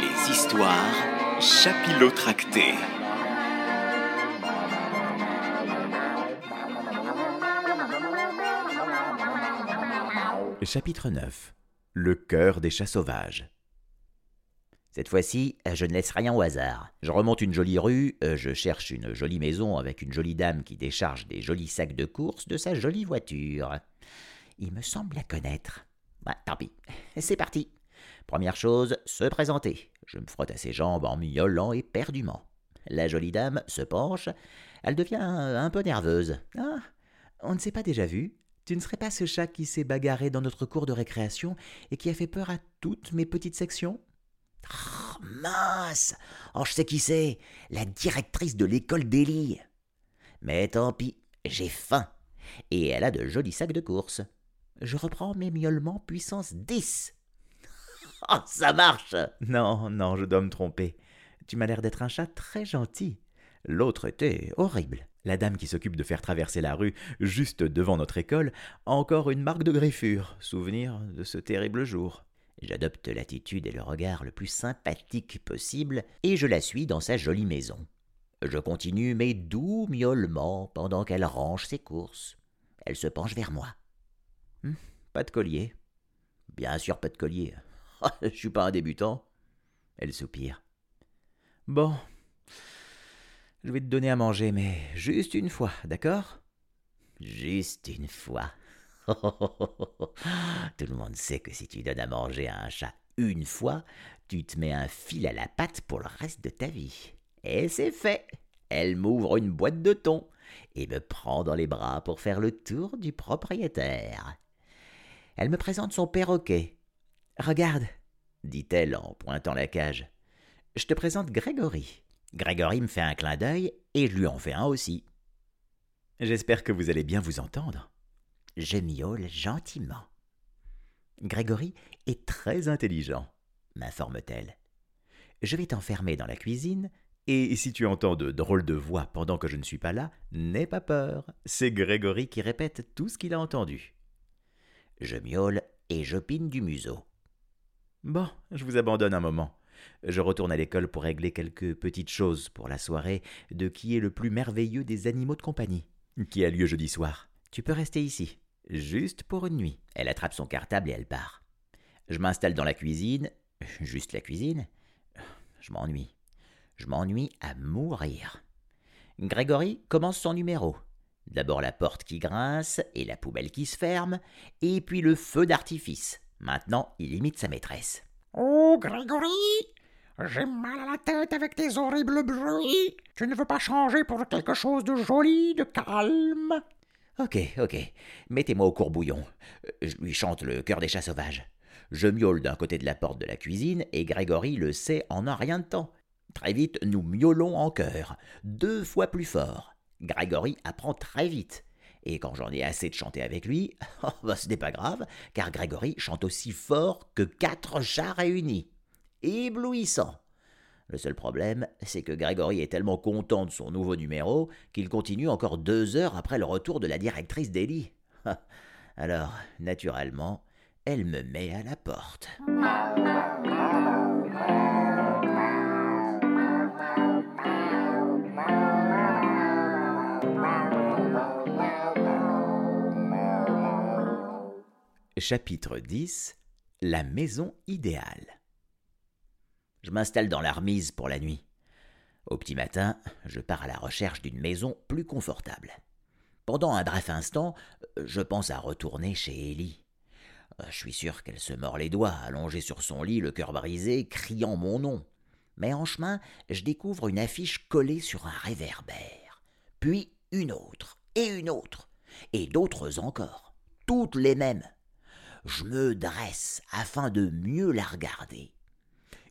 Les histoires chapilotractées. Chapitre 9 Le cœur des chats sauvages. Cette fois-ci, je ne laisse rien au hasard. Je remonte une jolie rue, euh, je cherche une jolie maison avec une jolie dame qui décharge des jolis sacs de course de sa jolie voiture. Il me semble la connaître. Bah, tant pis. C'est parti. Première chose, se présenter. Je me frotte à ses jambes en miaulant éperdument. La jolie dame se penche. Elle devient un peu nerveuse. Ah, on ne s'est pas déjà vu tu ne serais pas ce chat qui s'est bagarré dans notre cour de récréation et qui a fait peur à toutes mes petites sections? Oh, mince Oh, je sais qui c'est La directrice de l'école d'Élie Mais tant pis, j'ai faim Et elle a de jolis sacs de course. Je reprends mes miaulements puissance 10 Oh, ça marche Non, non, je dois me tromper. Tu m'as l'air d'être un chat très gentil. L'autre était horrible. La dame qui s'occupe de faire traverser la rue juste devant notre école a encore une marque de griffure, souvenir de ce terrible jour. J'adopte l'attitude et le regard le plus sympathique possible et je la suis dans sa jolie maison. Je continue mes doux miaulements pendant qu'elle range ses courses. Elle se penche vers moi. Hum, pas de collier. Bien sûr, pas de collier. Je suis pas un débutant. Elle soupire. Bon, je vais te donner à manger, mais juste une fois, d'accord? Juste une fois. Tout le monde sait que si tu donnes à manger à un chat une fois, tu te mets un fil à la patte pour le reste de ta vie. Et c'est fait. Elle m'ouvre une boîte de thon et me prend dans les bras pour faire le tour du propriétaire. Elle me présente son perroquet. Regarde, dit-elle en pointant la cage. Je te présente Grégory. Grégory me fait un clin d'œil et je lui en fais un aussi. J'espère que vous allez bien vous entendre. Je miaule gentiment. Grégory est très intelligent, m'informe-t-elle. Je vais t'enfermer dans la cuisine, et si tu entends de drôles de voix pendant que je ne suis pas là, n'aie pas peur, c'est Grégory qui répète tout ce qu'il a entendu. Je miaule et j'opine du museau. Bon, je vous abandonne un moment. Je retourne à l'école pour régler quelques petites choses pour la soirée de qui est le plus merveilleux des animaux de compagnie, qui a lieu jeudi soir. Tu peux rester ici, juste pour une nuit. Elle attrape son cartable et elle part. Je m'installe dans la cuisine, juste la cuisine? Je m'ennuie. Je m'ennuie à mourir. Grégory commence son numéro. D'abord la porte qui grince et la poubelle qui se ferme, et puis le feu d'artifice. Maintenant, il imite sa maîtresse. Oh, Grégory J'ai mal à la tête avec tes horribles bruits. Tu ne veux pas changer pour quelque chose de joli, de calme? Ok, ok. Mettez-moi au courbouillon. Je lui chante le cœur des chats sauvages. Je miaule d'un côté de la porte de la cuisine et Grégory le sait en un rien de temps. Très vite, nous miaulons en chœur, deux fois plus fort. Grégory apprend très vite. Et quand j'en ai assez de chanter avec lui, oh, bah, ce n'est pas grave, car Grégory chante aussi fort que quatre chats réunis. Éblouissant. Le seul problème, c'est que Grégory est tellement content de son nouveau numéro qu'il continue encore deux heures après le retour de la directrice d'Elie. Alors, naturellement, elle me met à la porte. Chapitre 10 La maison idéale. Je m'installe dans l'armise pour la nuit. Au petit matin, je pars à la recherche d'une maison plus confortable. Pendant un bref instant, je pense à retourner chez Ellie. Je suis sûr qu'elle se mord les doigts, allongée sur son lit, le cœur brisé, criant mon nom. Mais en chemin, je découvre une affiche collée sur un réverbère. Puis une autre, et une autre, et d'autres encore. Toutes les mêmes je me dresse afin de mieux la regarder.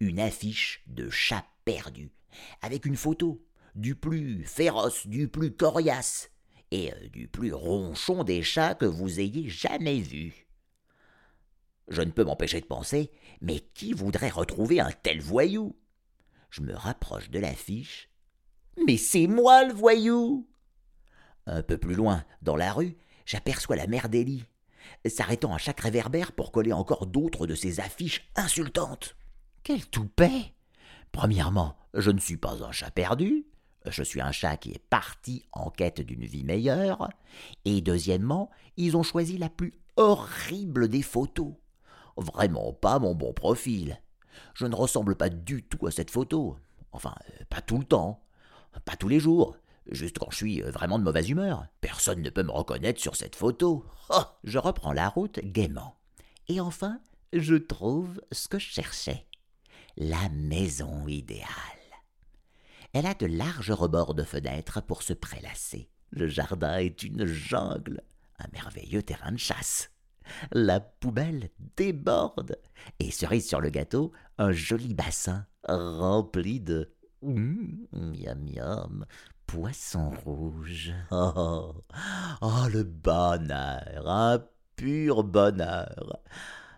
Une affiche de chat perdu, avec une photo du plus féroce, du plus coriace, et euh, du plus ronchon des chats que vous ayez jamais vus. Je ne peux m'empêcher de penser, mais qui voudrait retrouver un tel voyou? Je me rapproche de l'affiche. Mais c'est moi le voyou Un peu plus loin, dans la rue, j'aperçois la mère d'Élie, s'arrêtant à chaque réverbère pour coller encore d'autres de ses affiches insultantes. Quel toupet Premièrement, je ne suis pas un chat perdu, je suis un chat qui est parti en quête d'une vie meilleure, et deuxièmement, ils ont choisi la plus horrible des photos. Vraiment pas mon bon profil. Je ne ressemble pas du tout à cette photo. Enfin, euh, pas tout le temps. Pas tous les jours. Juste quand je suis euh, vraiment de mauvaise humeur. Personne ne peut me reconnaître sur cette photo. Oh, je reprends la route gaiement. Et enfin, je trouve ce que je cherchais. La maison idéale. Elle a de larges rebords de fenêtres pour se prélasser. Le jardin est une jungle, un merveilleux terrain de chasse. La poubelle déborde, et cerise sur le gâteau, un joli bassin rempli de Mmh, miam miam, poisson rouge. Oh, oh, le bonheur, un pur bonheur.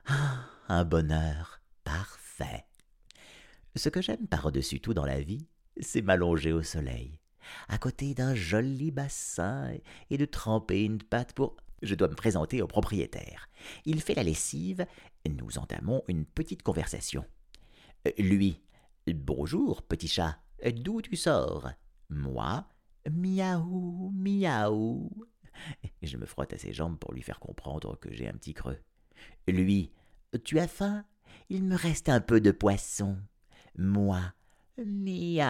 Ah, un bonheur parfait. Ce que j'aime par-dessus tout dans la vie, c'est m'allonger au soleil, à côté d'un joli bassin, et de tremper une patte pour. Je dois me présenter au propriétaire. Il fait la lessive, nous entamons une petite conversation. Lui, Bonjour, petit chat, d'où tu sors? Moi, miaou, miaou. Je me frotte à ses jambes pour lui faire comprendre que j'ai un petit creux. Lui, tu as faim? Il me reste un peu de poisson. Moi, miaou.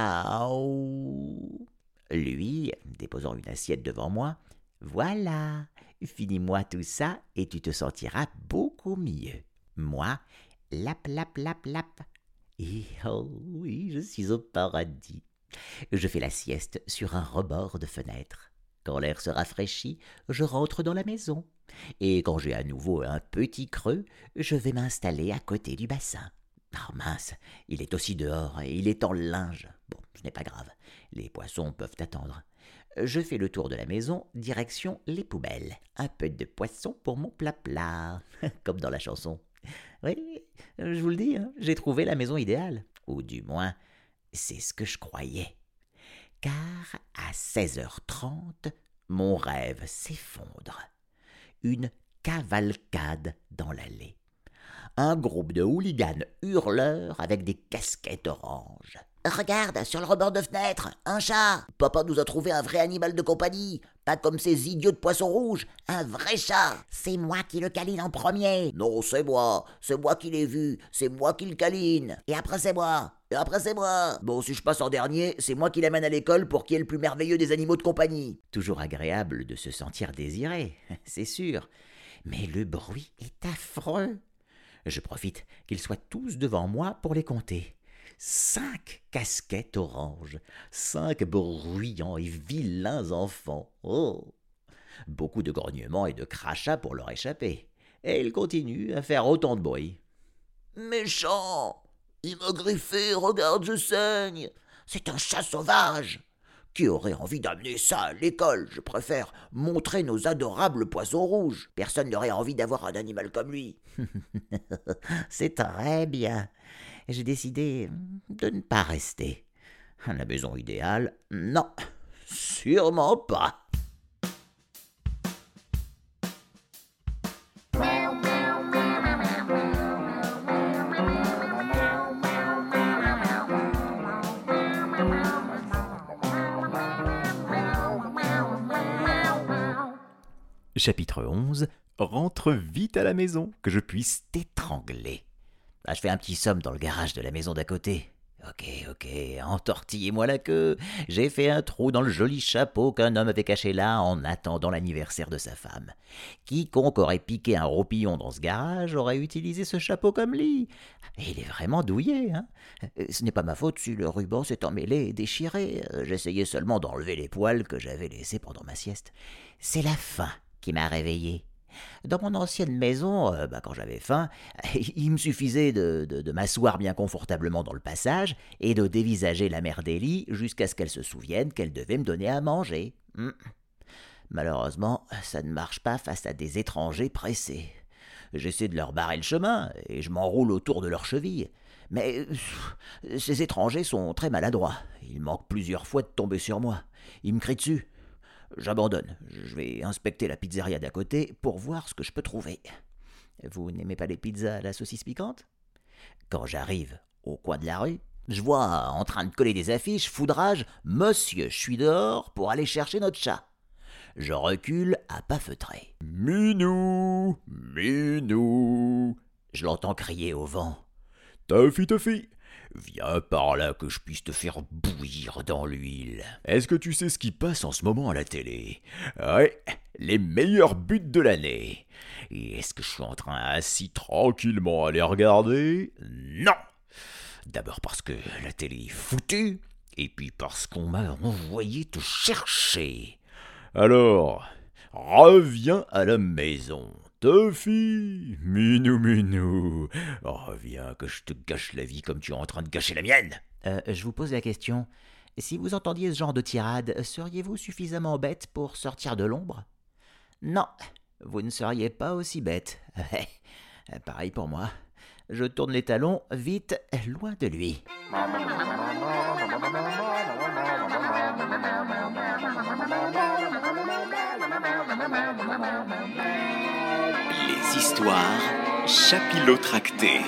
Lui, déposant une assiette devant moi, voilà, finis-moi tout ça et tu te sentiras beaucoup mieux. Moi, lap, lap, lap, lap, et oh oui, je suis au paradis. Je fais la sieste sur un rebord de fenêtre. Quand l'air se rafraîchit, je rentre dans la maison. Et quand j'ai à nouveau un petit creux, je vais m'installer à côté du bassin. Oh mince, il est aussi dehors et il est en linge. Bon, ce n'est pas grave, les poissons peuvent attendre. Je fais le tour de la maison, direction les poubelles. Un peu de poisson pour mon plat-plat, comme dans la chanson. Oui, je vous le dis, hein, j'ai trouvé la maison idéale. Ou du moins, c'est ce que je croyais. Car à 16h30, mon rêve s'effondre. Une cavalcade dans l'allée. Un groupe de hooligans hurleurs avec des casquettes oranges. Regarde, sur le rebord de fenêtre, un chat. Papa nous a trouvé un vrai animal de compagnie. Pas comme ces idiots de poissons rouges. Un vrai chat. C'est moi qui le câline en premier. Non, c'est moi. C'est moi qui l'ai vu. C'est moi qui le câline. Et après, c'est moi. Et après, c'est moi. Bon, si je passe en dernier, c'est moi qui l'amène à l'école pour qu'il ait le plus merveilleux des animaux de compagnie. Toujours agréable de se sentir désiré, c'est sûr. Mais le bruit est affreux. Je profite qu'ils soient tous devant moi pour les compter cinq casquettes oranges, cinq bruyants et vilains enfants. Oh Beaucoup de grognements et de crachats pour leur échapper. Et ils continuent à faire autant de bruit. Méchant Il m'a griffé, regarde, je saigne C'est un chat sauvage qui aurait envie d'amener ça à l'école? Je préfère montrer nos adorables poissons rouges. Personne n'aurait envie d'avoir un animal comme lui. C'est très bien j'ai décidé de ne pas rester. La maison idéale, non, sûrement pas. Chapitre 11 Rentre vite à la maison, que je puisse t'étrangler. Bah, je fais un petit somme dans le garage de la maison d'à côté. Ok, ok, entortillez-moi la queue. J'ai fait un trou dans le joli chapeau qu'un homme avait caché là en attendant l'anniversaire de sa femme. Quiconque aurait piqué un roupillon dans ce garage aurait utilisé ce chapeau comme lit. Et il est vraiment douillé, hein. Ce n'est pas ma faute si le ruban s'est emmêlé et déchiré. J'essayais seulement d'enlever les poils que j'avais laissés pendant ma sieste. C'est la faim qui m'a réveillé. Dans mon ancienne maison, euh, bah, quand j'avais faim, il me suffisait de, m'asseoir bien confortablement dans le passage et de dévisager la mère d'Élie jusqu'à ce qu'elle se souvienne qu'elle devait me donner à manger. Hum. Malheureusement, ça ne marche pas face à des étrangers pressés. J'essaie de leur barrer le chemin et je m'enroule autour de leurs chevilles. Mais ces étrangers sont très maladroits. Ils manquent plusieurs fois de tomber sur moi. Ils me crient dessus. J'abandonne. Je vais inspecter la pizzeria d'à côté pour voir ce que je peux trouver. Vous n'aimez pas les pizzas à la saucisse piquante? Quand j'arrive au coin de la rue, je vois en train de coller des affiches foudrage Monsieur, je suis dehors pour aller chercher notre chat. Je recule à pas feutrés. Minou Minou Je l'entends crier au vent. Tuffy Tuffy Viens par là que je puisse te faire bouillir dans l'huile. Est-ce que tu sais ce qui passe en ce moment à la télé? Ouais, les meilleurs buts de l'année. Et est-ce que je suis en train assis tranquillement à les regarder? Non D'abord parce que la télé est foutue, et puis parce qu'on m'a envoyé te chercher. Alors, reviens à la maison. Tuffy, minou minou, reviens que je te gâche la vie comme tu es en train de gâcher la mienne. Euh, je vous pose la question. Si vous entendiez ce genre de tirade, seriez-vous suffisamment bête pour sortir de l'ombre? Non, vous ne seriez pas aussi bête. Pareil pour moi. Je tourne les talons, vite, loin de lui. Histoires chapilotractées.